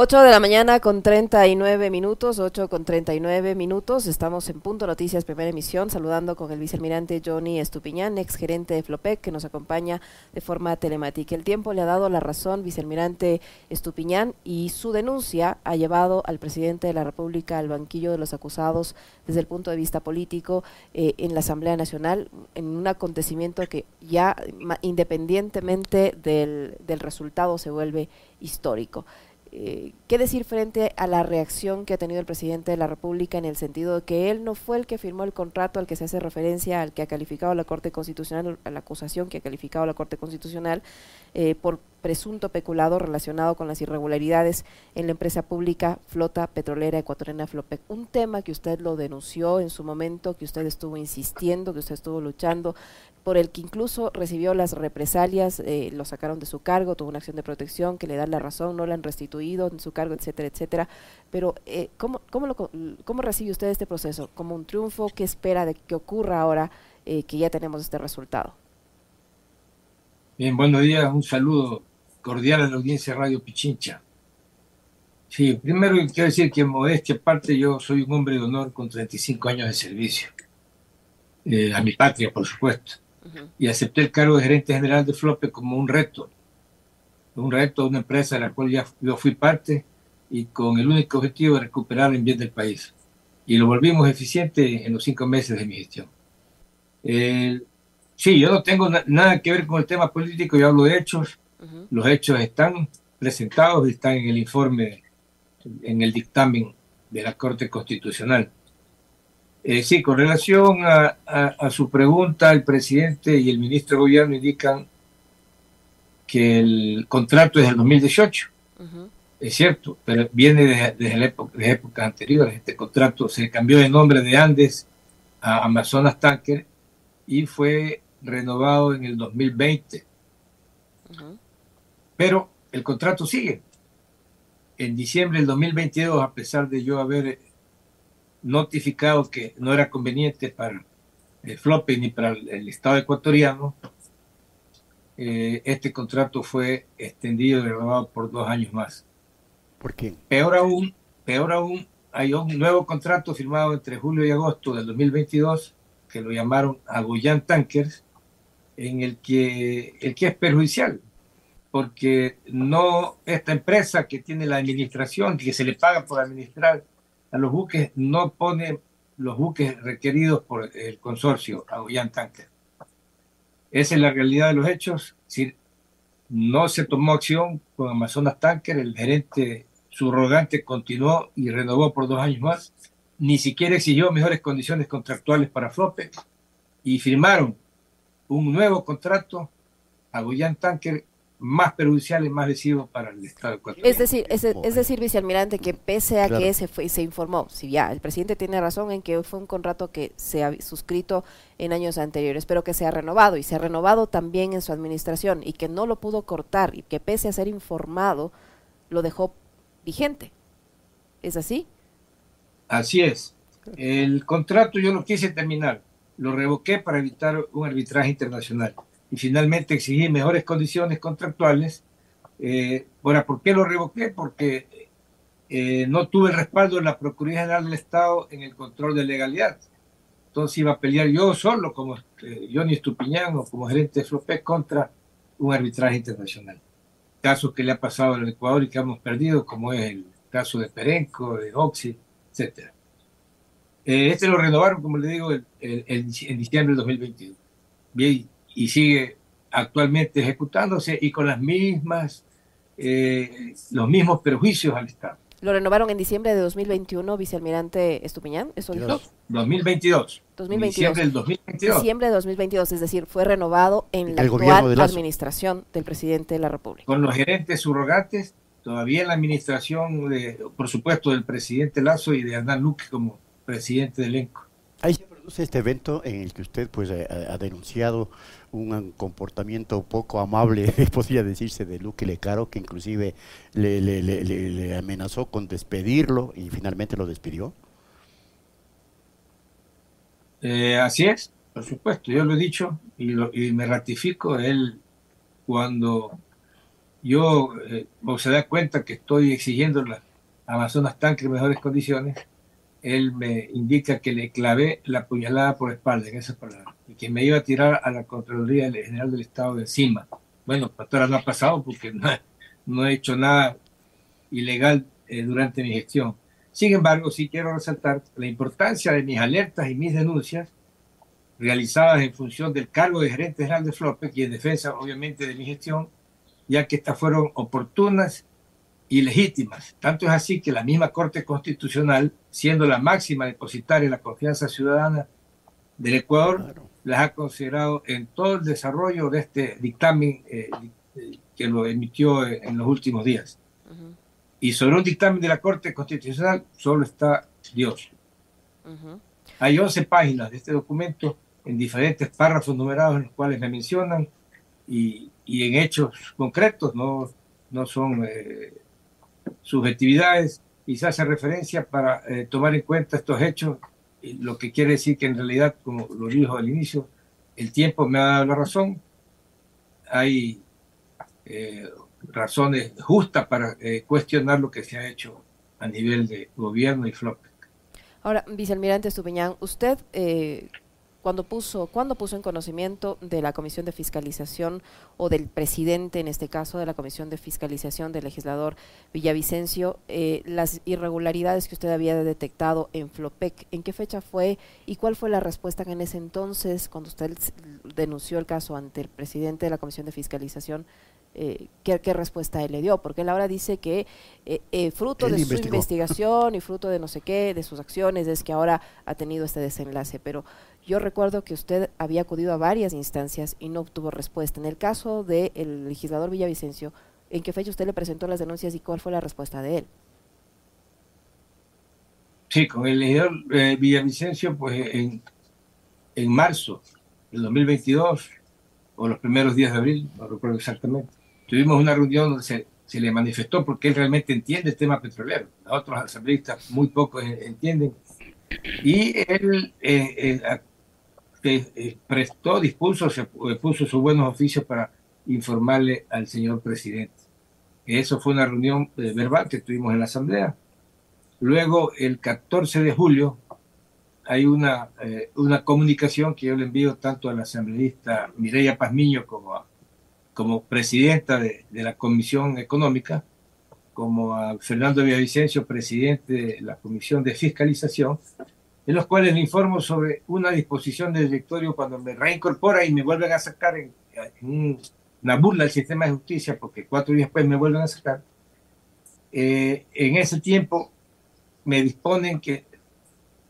8 de la mañana con 39 minutos, 8 con 39 minutos. Estamos en Punto Noticias, primera emisión, saludando con el vicealmirante Johnny Estupiñán, ex gerente de Flopec, que nos acompaña de forma telemática. El tiempo le ha dado la razón, vicealmirante Estupiñán, y su denuncia ha llevado al presidente de la República al banquillo de los acusados desde el punto de vista político eh, en la Asamblea Nacional, en un acontecimiento que ya independientemente del, del resultado se vuelve histórico. Eh, ¿qué decir frente a la reacción que ha tenido el presidente de la República en el sentido de que él no fue el que firmó el contrato al que se hace referencia, al que ha calificado la Corte Constitucional, a la acusación que ha calificado la Corte Constitucional eh, por presunto peculado relacionado con las irregularidades en la empresa pública Flota Petrolera Ecuatoriana Flopec. Un tema que usted lo denunció en su momento, que usted estuvo insistiendo, que usted estuvo luchando, por el que incluso recibió las represalias, eh, lo sacaron de su cargo, tuvo una acción de protección que le da la razón, no le han restituido en su cargo, etcétera, etcétera. Pero, eh, ¿cómo, cómo, lo, ¿cómo recibe usted este proceso? ¿Como un triunfo? ¿Qué espera de que ocurra ahora eh, que ya tenemos este resultado? Bien, buenos días, un saludo cordial a la audiencia Radio Pichincha. Sí, primero quiero decir que en modestia aparte yo soy un hombre de honor con 35 años de servicio, a mi patria, por supuesto y acepté el cargo de gerente general de Flope como un reto, un reto de una empresa de la cual ya yo fui parte y con el único objetivo de recuperar el bien del país. Y lo volvimos eficiente en los cinco meses de mi gestión. Sí, yo no tengo nada que ver con el tema político, yo hablo de hechos. Los hechos están presentados, están en el informe, en el dictamen de la Corte Constitucional. Eh, sí, con relación a, su pregunta, el presidente y el ministro de Gobierno indican que el contrato es del 2018. Es cierto, pero viene desde, la época, de épocas anteriores. Este contrato se cambió de nombre de Andes a Amazonas Tanker y fue renovado en el 2020. Pero el contrato sigue. En diciembre del 2022, a pesar de yo haber notificado que no era conveniente para el FLOPE ni para el, Estado ecuatoriano, eh, este contrato fue extendido y renovado por dos años más. ¿Por qué? Peor aún, peor aún, hay un nuevo contrato firmado entre julio y agosto del 2022 que lo llamaron Agoyan Tankers, en el que, el que es perjudicial, porque no esta empresa que tiene la administración, que se le paga por administrar a los buques no pone los buques requeridos por el consorcio Aguillán Tanker. Esa es la realidad de los hechos. Si no se tomó acción con Amazonas Tanker, el gerente subrogante continuó y renovó por dos años más. Ni siquiera exigió mejores condiciones contractuales para FLOPE y firmaron un nuevo contrato a Guyán Tanker más perjudicial y más lesivo para el Estado ecuatoriano. Es decir, es, es, decir, vicealmirante, que pese a que se, fue, se informó, si ya el presidente tiene razón en que fue un contrato que se ha suscrito en años anteriores, pero que se ha renovado y se ha renovado también en su administración y que no lo pudo cortar y que pese a ser informado, lo dejó vigente. ¿Es así? Así es. El contrato yo lo quise terminar, lo revoqué para evitar un arbitraje internacional y finalmente exigí mejores condiciones contractuales. Eh, bueno, ¿por qué lo revoqué? Porque eh, no tuve el respaldo de la Procuraduría General del Estado en el control de legalidad. Entonces iba a pelear yo solo, como eh, Johnny Estupiñán o como gerente de FLOPEC, contra un arbitraje internacional. Casos que le ha pasado al Ecuador y que hemos perdido, como es el caso de Perenco, de Oxy, etc. Eh, este lo renovaron, como le digo, el, en diciembre del 2022. Bien, y sigue actualmente ejecutándose y con las mismas, eh, los mismos perjuicios al Estado. ¿Lo renovaron en diciembre de 2021, vicealmirante Estupiñán? ¿Eso dijo? 2022. 2022. Diciembre del 2022. Diciembre de 2022, es decir, fue renovado en la actual administración del presidente de la República. Con los gerentes subrogantes, todavía en la administración, de, por supuesto, del presidente Lazo y de Hernán Luque como presidente del ENCO. Ahí se produce este evento en el que usted pues ha denunciado un comportamiento poco amable, podría decirse, de Luque Lecaro, que inclusive le, le, le, amenazó con despedirlo y finalmente lo despidió? Eh, así es, por supuesto, yo lo he dicho y, y me ratifico, él cuando yo, eh, se da cuenta que estoy exigiendo las Amazonas Tanque mejores condiciones, él me indica que le clavé la puñalada por espalda, en esas palabras, y que me iba a tirar a la Contraloría General del Estado de encima. Bueno, hasta ahora no ha pasado porque no, he hecho nada ilegal eh, durante mi gestión. Sin embargo, sí quiero resaltar la importancia de mis alertas y mis denuncias realizadas en función del cargo de gerente general de FLOPEC y en defensa, obviamente, de mi gestión, ya que estas fueron oportunas y legítimas. Tanto es así que la misma Corte Constitucional, siendo la máxima depositaria de la confianza ciudadana del Ecuador, las ha considerado en todo el desarrollo de este dictamen eh, que lo emitió en los últimos días. Y sobre un dictamen de la Corte Constitucional solo está Dios. Hay 11 páginas de este documento en diferentes párrafos numerados en los cuales me mencionan y, y en hechos concretos, no, no son eh, subjetividades y se hace referencia para eh, tomar en cuenta estos hechos, lo que quiere decir que en realidad, como lo dijo al inicio, el tiempo me ha dado la razón, hay eh, razones justas para cuestionar lo que se ha hecho a nivel de gobierno y FLOPEC. Ahora, vicealmirante Estupiñán, usted cuando puso, cuando puso en conocimiento de la Comisión de Fiscalización o del presidente, en este caso de la Comisión de Fiscalización del legislador Villavicencio, eh, las irregularidades que usted había detectado en Flopec, ¿en qué fecha fue y cuál fue la respuesta que en ese entonces, cuando usted denunció el caso ante el presidente de la Comisión de Fiscalización, eh, ¿qué, respuesta él le dio, porque él ahora dice que eh, eh, fruto de su investigación y fruto de no sé qué, de sus acciones, es que ahora ha tenido este desenlace, pero yo recuerdo que usted había acudido a varias instancias y no obtuvo respuesta. En el caso del legislador Villavicencio, ¿en qué fecha usted le presentó las denuncias y cuál fue la respuesta de él? Sí, con el legislador Villavicencio, pues en, en marzo del 2022, o los primeros días de abril, no recuerdo exactamente, Tuvimos una reunión donde se, se, le manifestó porque él realmente entiende el tema petrolero. Otros asambleístas muy pocos entienden. Y él eh, eh, eh, prestó, dispuso, se puso sus buenos oficios para informarle al señor presidente. Eso fue una reunión verbal que tuvimos en la asamblea. Luego, el 14 de julio, hay una, una comunicación que yo le envío tanto al asambleísta Mireya Pazmiño como a como presidenta de, la Comisión Económica, como a Fernando Villavicencio, presidente de la Comisión de Fiscalización, en los cuales le informo sobre una disposición del directorio cuando me reincorpora y me vuelven a sacar en, una burla del sistema de justicia, porque cuatro días después me vuelven a sacar. Eh, en ese tiempo me disponen que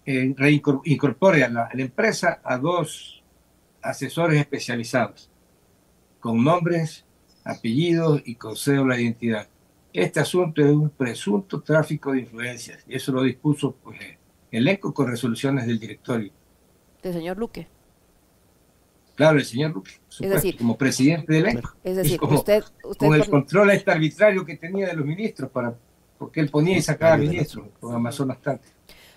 eh, reincorpore a la empresa a dos asesores especializados con nombres, apellidos y con cédula de identidad. Este asunto es un presunto tráfico de influencias y eso lo dispuso pues, el ECO con resoluciones del directorio. ¿Del señor Luque? Claro, el señor Luque, es decir, como presidente del ECO. Es decir, usted, Con el control este arbitrario que tenía de los ministros, para porque él ponía y sacaba ministros con Amazonas Tanque.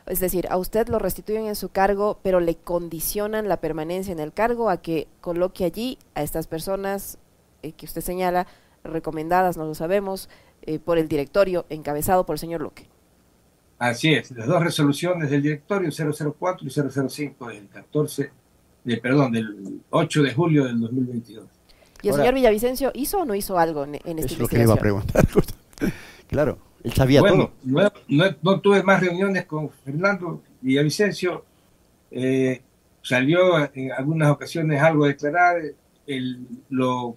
Es decir, a usted lo restituyen en su cargo, pero le condicionan la permanencia en el cargo a que coloque allí a estas personas eh, que usted señala, recomendadas, no lo sabemos, eh, por el directorio encabezado por el señor Luque. Así es, las dos resoluciones del directorio 004 y 005 del 14, de, perdón, del 8 de julio del 2022. ¿Y el señor Villavicencio hizo o no hizo algo en, en esta Es lo que le iba a preguntar. claro. Él sabía bueno, todo. No, no, tuve más reuniones con Fernando Villavicencio. Eh, salió en algunas ocasiones algo a declarar. Él, lo,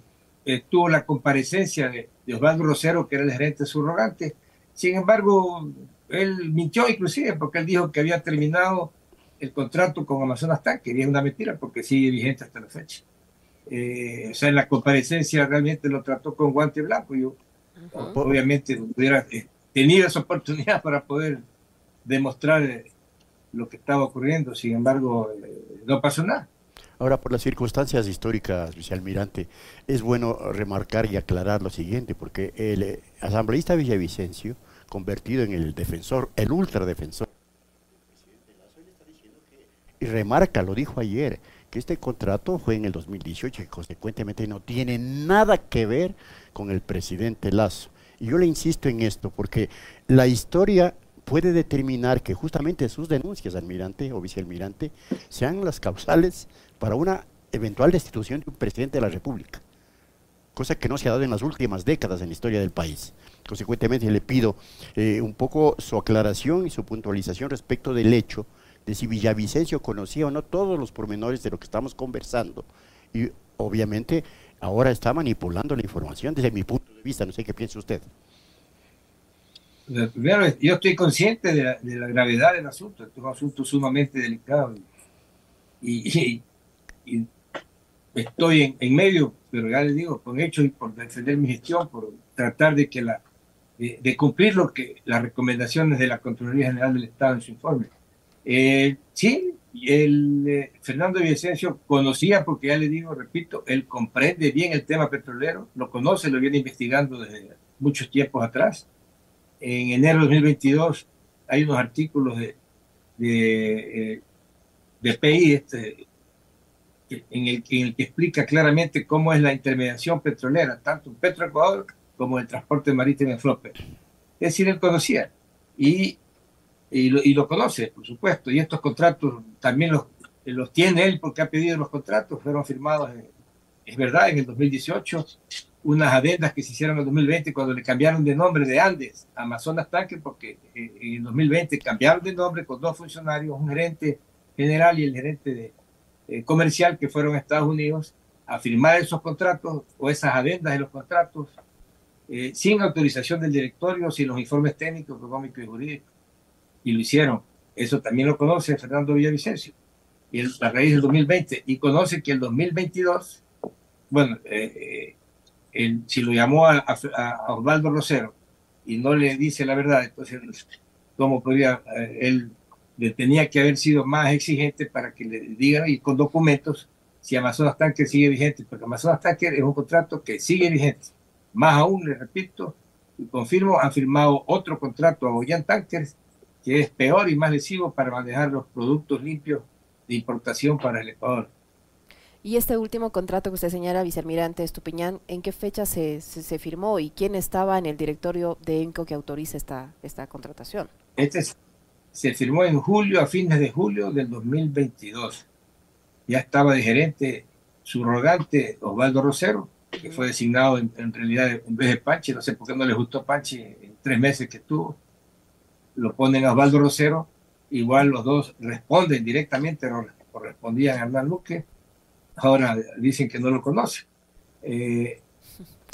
tuvo la comparecencia de, Osvaldo Rosero, que era el gerente subrogante. Sin embargo, él mintió inclusive porque él dijo que había terminado el contrato con Amazonas Tank, que era una mentira porque sigue vigente hasta la fecha. Eh, o sea, en la comparecencia realmente lo trató con guante blanco. Yo, obviamente, hubiera eh, tenido esa oportunidad para poder demostrar eh, lo que estaba ocurriendo, sin embargo, eh, no pasó nada. Ahora, por las circunstancias históricas, vicealmirante, es bueno remarcar y aclarar lo siguiente, porque el eh, asambleísta Villavicencio, convertido en el defensor, el ultradefensor, y remarca, lo dijo ayer, que este contrato fue en el 2018 y consecuentemente no tiene nada que ver con el presidente Lazo. Y yo le insisto en esto porque la historia puede determinar que justamente sus denuncias, almirante o vicealmirante, sean las causales para una eventual destitución de un presidente de la República, cosa que no se ha dado en las últimas décadas en la historia del país. Consecuentemente le pido eh, un poco su aclaración y su puntualización respecto del hecho de si Villavicencio conocía o no todos los pormenores de lo que estamos conversando. Y obviamente ahora está manipulando la información desde mi punto de vista, no sé qué piensa usted. Primero, yo estoy consciente de la, gravedad del asunto, es un asunto sumamente delicado y, estoy en, medio, pero ya les digo, con hechos y por defender mi gestión, por tratar de que la de, cumplir lo que las recomendaciones de la Contraloría General del Estado en su informe. Eh, sí, el eh, Fernando Vicencio conocía, porque ya le digo, repito, él comprende bien el tema petrolero, lo conoce, lo viene investigando desde muchos tiempos atrás. En enero de 2022 hay unos artículos de, de, eh, de PI este, en, el, en el que explica claramente cómo es la intermediación petrolera, tanto en Petroecuador como el transporte marítimo en Flopper. Es decir, él conocía y, y, lo, y, lo, conoce, por supuesto. Y estos contratos también los, tiene él porque ha pedido los contratos, fueron firmados, es verdad, en el 2018, unas adendas que se hicieron en el 2020 cuando le cambiaron de nombre de Andes Amazonas Tanque, porque eh, en el 2020 cambiaron de nombre con dos funcionarios, un gerente general y el gerente de, eh, comercial que fueron a Estados Unidos a firmar esos contratos o esas adendas de los contratos eh, sin autorización del directorio, sin los informes técnicos, económicos y jurídicos. Y lo hicieron. Eso también lo conoce Fernando Villavicencio. Y el, a raíz del 2020. Y conoce que el 2022, bueno, eh, eh si lo llamó a, Osvaldo Rosero y no le dice la verdad, entonces, ¿cómo podría eh, él? Le tenía que haber sido más exigente para que le digan y con documentos si Amazonas Tanker sigue vigente, porque Amazonas Tanker es un contrato que sigue vigente más aún, le repito y confirmo, han firmado otro contrato a Goyan Tankers que es peor y más lesivo para manejar los productos limpios de importación para el Ecuador. Y este último contrato que usted señala, vicealmirante Estupiñán, ¿en qué fecha se, se, firmó y quién estaba en el directorio de ENCO que autoriza esta, esta contratación? Este se firmó en julio, a fines de julio del 2022. Ya estaba de gerente subrogante Osvaldo Rosero que fue designado en, realidad en vez de Panchi, no sé por qué no le gustó Panchi en tres meses que estuvo, lo ponen a Osvaldo Rosero, igual los dos responden directamente, correspondían a Hernán Luque, ahora dicen que no lo conocen. Eh,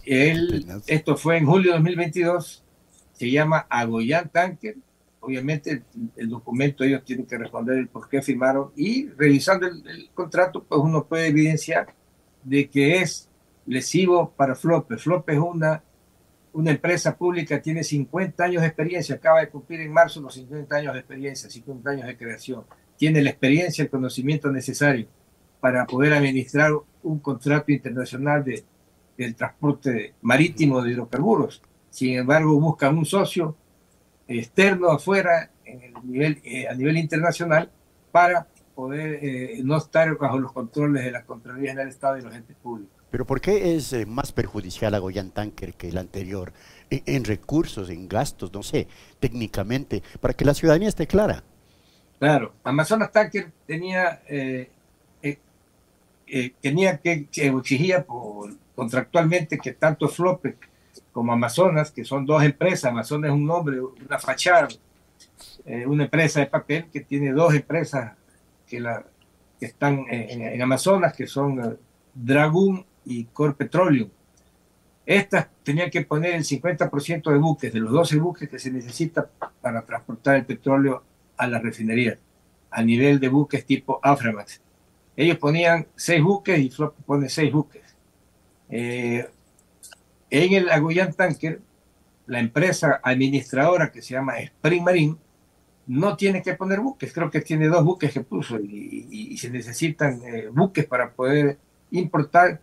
él, esto fue en julio de 2022, se llama Agoyán Tanker, obviamente el, documento ellos tienen que responder el por qué firmaron y revisando el, el contrato, pues uno puede evidenciar de que es lesivo para Flope. Flope es una, una empresa pública, tiene 50 años de experiencia, acaba de cumplir en marzo los 50 años de experiencia, 50 años de creación. Tiene la experiencia, el conocimiento necesario para poder administrar un contrato internacional de, del transporte marítimo de hidrocarburos. Sin embargo, buscan un socio externo afuera en el nivel, eh, a nivel internacional para poder eh, no estar bajo los controles de la Contraloría General del Estado y los entes públicos. Pero ¿por qué es eh, más perjudicial a Goyan Tanker que el anterior? En, recursos, en gastos, no sé, técnicamente, para que la ciudadanía esté clara. Claro, Amazonas Tanker tenía, eh, eh, tenía que, exigía por, contractualmente que tanto Flope como Amazonas, que son dos empresas, Amazonas es un nombre, una fachada, una empresa de papel que tiene dos empresas que, la, que están en, en Amazonas, que son Dragoon y Core Petroleum. Estas tenían que poner el 50% de buques, de los 12 buques que se necesita para transportar el petróleo a la refinería, a nivel de buques tipo Aframax. Ellos ponían 6 buques y Flop pone 6 buques. Eh, en el Aguyan Tanker, la empresa administradora que se llama Spring Marine no tiene que poner buques, creo que tiene dos buques que puso y, se necesitan eh, buques para poder importar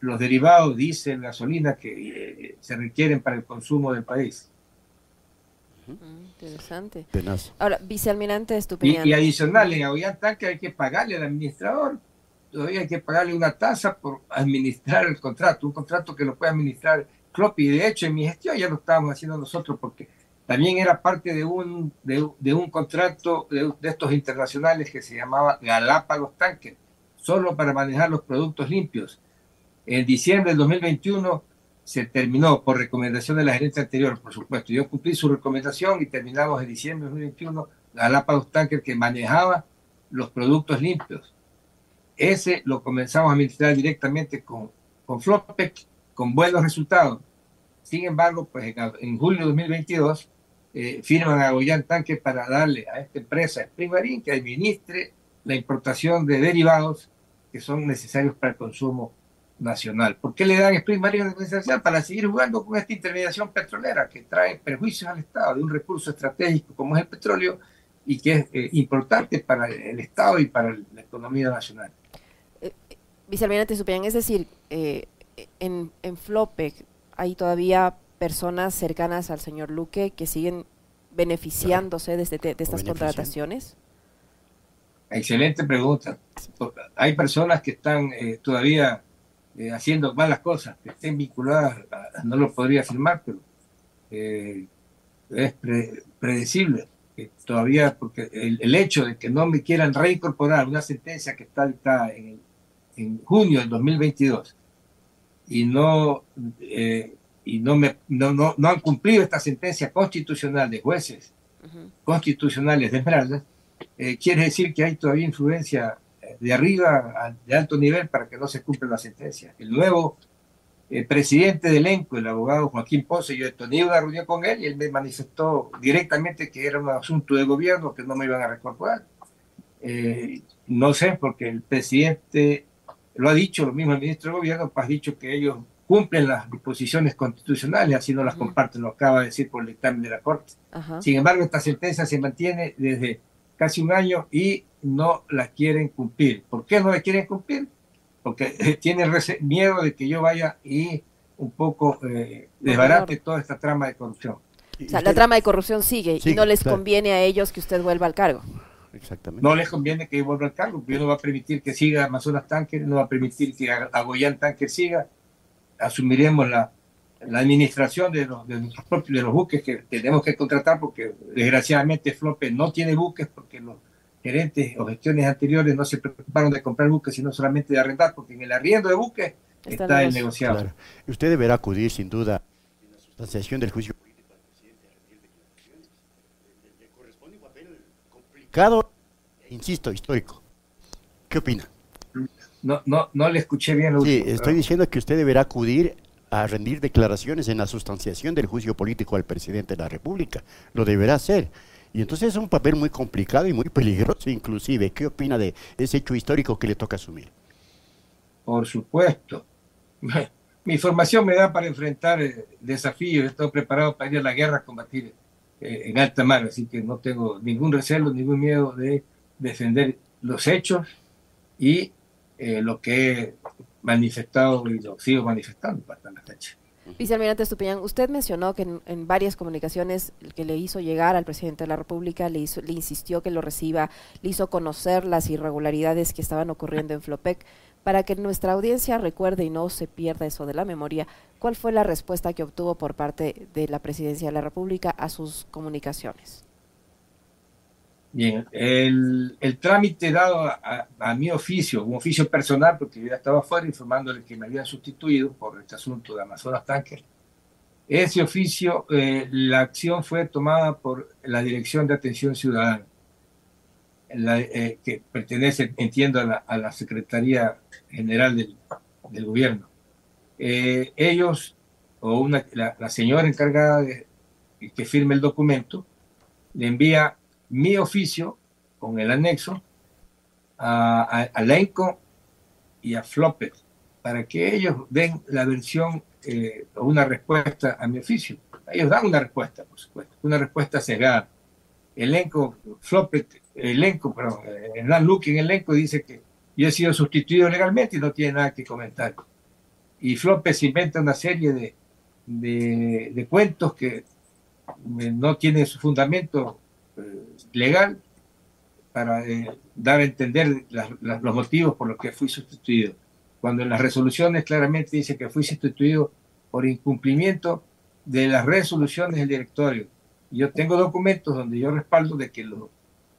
los derivados, diésel, gasolina que eh, se requieren para el consumo del país. Mm, interesante. Ahora, vicealmirante de Y, y, adicional, en Tanque hay que pagarle al administrador todavía hay que pagarle una tasa por administrar el contrato, un contrato que lo puede administrar Klopp y de hecho en mi gestión ya lo estábamos haciendo nosotros porque también era parte de un, de, un contrato de, estos internacionales que se llamaba Galápagos Tanker, solo para manejar los productos limpios. En diciembre del 2021 se terminó por recomendación de la gerencia anterior, por supuesto. Yo cumplí su recomendación y terminamos en diciembre del 2021 Galápagos Tanker que manejaba los productos limpios. Ese lo comenzamos a administrar directamente con, con Flopec, con buenos resultados. Sin embargo, pues en, julio de 2022 eh, firman a Goyan Tanque para darle a esta empresa Spring Marine que administre la importación de derivados que son necesarios para el consumo nacional. ¿Por qué le dan Marine nacional? Para seguir jugando con esta intermediación petrolera que trae perjuicios al Estado de un recurso estratégico como es el petróleo y que es eh, importante para el Estado y para la economía nacional. Eh, Vicealmirante Supián, es decir, eh, en, en Flopec hay todavía personas cercanas al señor Luque que siguen beneficiándose de, este, de estas contrataciones? Excelente pregunta. Hay personas que están eh, todavía eh, haciendo malas cosas, que estén vinculadas, no lo podría afirmar, pero eh, es predecible. Que todavía, porque el, hecho de que no me quieran reincorporar una sentencia que está dictada en, en junio del 2022 y no y no, me, no, no, no, han cumplido esta sentencia constitucional de jueces constitucionales de Esmeralda, eh, quiere decir que hay todavía influencia eh, de arriba, de alto nivel, para que no se cumpla la sentencia. El nuevo eh, presidente del ENCO, el abogado Joaquín Ponce, yo he tenido una reunión con él y él me manifestó directamente que era un asunto de gobierno, que no me iban a recorporar. no sé, porque el presidente lo ha dicho, lo mismo el ministro de Gobierno, pues ha dicho que ellos cumplen las disposiciones constitucionales, así no las comparten, lo acaba de decir por el dictamen de la Corte. Sin embargo, esta sentencia se mantiene desde casi un año y no la quieren cumplir. ¿Por qué no la quieren cumplir? Porque tienen miedo de que yo vaya y un poco eh, desbarate toda esta trama de corrupción. O sea, la trama de corrupción sigue, y no les conviene a ellos que usted vuelva al cargo. Exactamente. No les conviene que yo vuelva al cargo, yo no va a permitir que siga Amazonas Tanker, no va a permitir que Agoyán Tanker siga, asumiremos la, la administración de los, de, propios, de los buques que tenemos que contratar porque desgraciadamente Flope no tiene buques porque los gerentes o gestiones anteriores no se preocuparon de comprar buques sino solamente de arrendar porque en el arriendo de buques está, el negociado. Usted deberá acudir sin duda en la sustanciación del juicio político al presidente a rendir declaraciones. Le, corresponde un papel complicado, e insisto, histórico. ¿Qué opina? No, no, no le escuché bien. Lo sí, estoy diciendo que usted deberá acudir a rendir declaraciones en la sustanciación del juicio político al presidente de la República. Lo deberá hacer. Y entonces es un papel muy complicado y muy peligroso inclusive. ¿Qué opina de ese hecho histórico que le toca asumir? Por supuesto. Mi formación me da para enfrentar eh, desafíos. Estoy preparado para ir a la guerra a combatir eh, en alta mar, así que no tengo ningún recelo, ningún miedo de defender los hechos y eh, lo que he manifestado y lo sigo manifestando hasta la fecha. Vicealmirante Estupiñán, usted mencionó que en, varias comunicaciones que le hizo llegar al presidente de la República, le, hizo, le insistió que lo reciba, le hizo conocer las irregularidades que estaban ocurriendo en Flopec. Para que nuestra audiencia recuerde y no se pierda eso de la memoria, ¿cuál fue la respuesta que obtuvo por parte de la Presidencia de la República a sus comunicaciones? Bien, el, el trámite dado a, mi oficio, un oficio personal, porque yo ya estaba fuera informándole que me habían sustituido por este asunto de Amazonas Tanker. Ese oficio, eh, la acción fue tomada por la Dirección de Atención Ciudadana, eh, que pertenece, entiendo, a la, Secretaría General del, del Gobierno. Eh, ellos, o una, la, la señora encargada de que firme el documento, le envía mi oficio con el anexo a, a, ENCO y a Flopet para que ellos den la versión eh, o una respuesta a mi oficio. Ellos dan una respuesta, por supuesto, una respuesta cegada. Elenco, Flopet, elenco, perdón, Hernán Luque en elenco dice que yo he sido sustituido legalmente y no tiene nada que comentar. Y Flopet se inventa una serie de, de, de cuentos que no tienen su fundamento legal para eh, dar a entender los motivos por los que fui sustituido. Cuando en las resoluciones claramente dice que fui sustituido por incumplimiento de las resoluciones del directorio. Yo tengo documentos donde yo respaldo de que lo,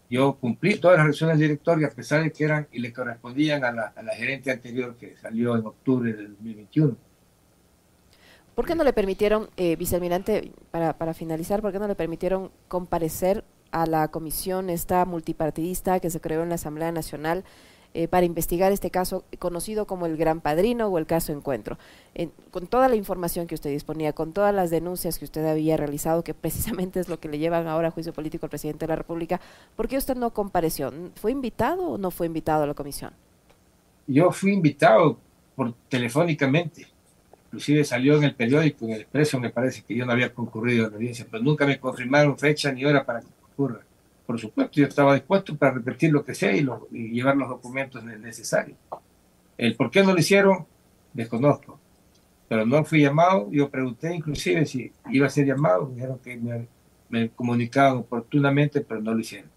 yo cumplí todas las resoluciones del directorio a pesar de que eran y le correspondían a la, a la gerente anterior que salió en octubre del 2021. ¿Por qué no le permitieron, eh, vicealmirante, para, para finalizar, por qué no le permitieron comparecer a la comisión esta multipartidista que se creó en la Asamblea Nacional eh, para investigar este caso conocido como el Gran Padrino o el caso Encuentro. con toda la información que usted disponía, con todas las denuncias que usted había realizado, que precisamente es lo que le llevan ahora a juicio político al presidente de la República, ¿por qué usted no compareció? ¿Fue invitado o no fue invitado a la comisión? Yo fui invitado por telefónicamente. Inclusive salió en el periódico, en el Expreso, me parece que yo no había concurrido a la audiencia, pero nunca me confirmaron fecha ni hora para ocurra. Por supuesto, yo estaba dispuesto para repetir lo que sea y, llevar los documentos necesarios. El por qué no lo hicieron, desconozco. Pero no fui llamado, yo pregunté inclusive si iba a ser llamado, dijeron que me, me comunicaban oportunamente, pero no lo hicieron.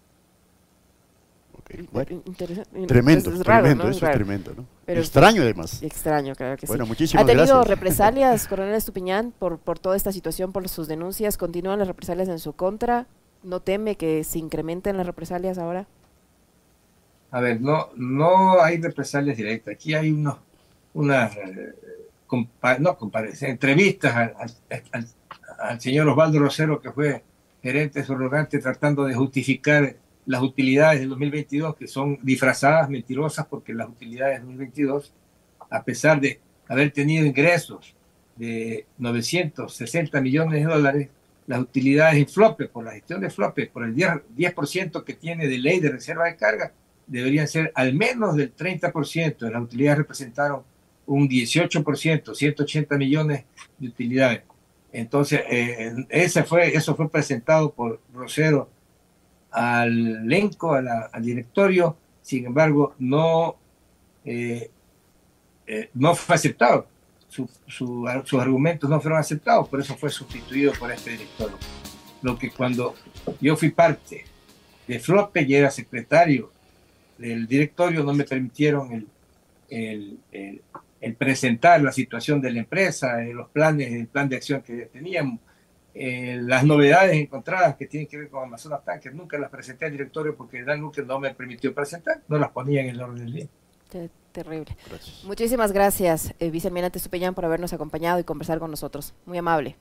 tremendo, tremendo, eso es tremendo, ¿no? extraño además. Extraño, claro que bueno, sí. Muchísimas ¿Ha tenido gracias. represalias, coronel Estupiñán, por, por toda esta situación, por sus denuncias? ¿Continúan las represalias en su contra? ¿No teme que se incrementen las represalias ahora? A ver, no, no hay represalias directas. Aquí hay unos, unas, eh, no entrevistas al, señor Osvaldo Rosero, que fue gerente subrogante, tratando de justificar las utilidades del 2022, que son disfrazadas, mentirosas, porque las utilidades del 2022, a pesar de haber tenido ingresos de 960 millones de dólares, las utilidades en flope, por la gestión de flope, por el 10%, que tiene de ley de reserva de carga, deberían ser al menos del 30%. Las utilidades representaron un 18%, 180 millones de utilidades. Entonces, eh, ese fue, eso fue presentado por Rosero al elenco, al directorio, sin embargo, no, eh, eh, no fue aceptado sus argumentos no fueron aceptados, por eso fue sustituido por este director. Lo que cuando yo fui parte de Flope y era secretario del directorio, no me permitieron el, el, presentar la situación de la empresa, eh, los planes, el plan de acción que teníamos, eh, las novedades encontradas que tienen que ver con Amazonas Tanker, nunca las presenté al directorio porque Dan Luque no me permitió presentar, no las ponía en el orden del día terrible. Muchísimas gracias, eh, vicealmirante Supeñán, por habernos acompañado y conversar con nosotros. Muy amable.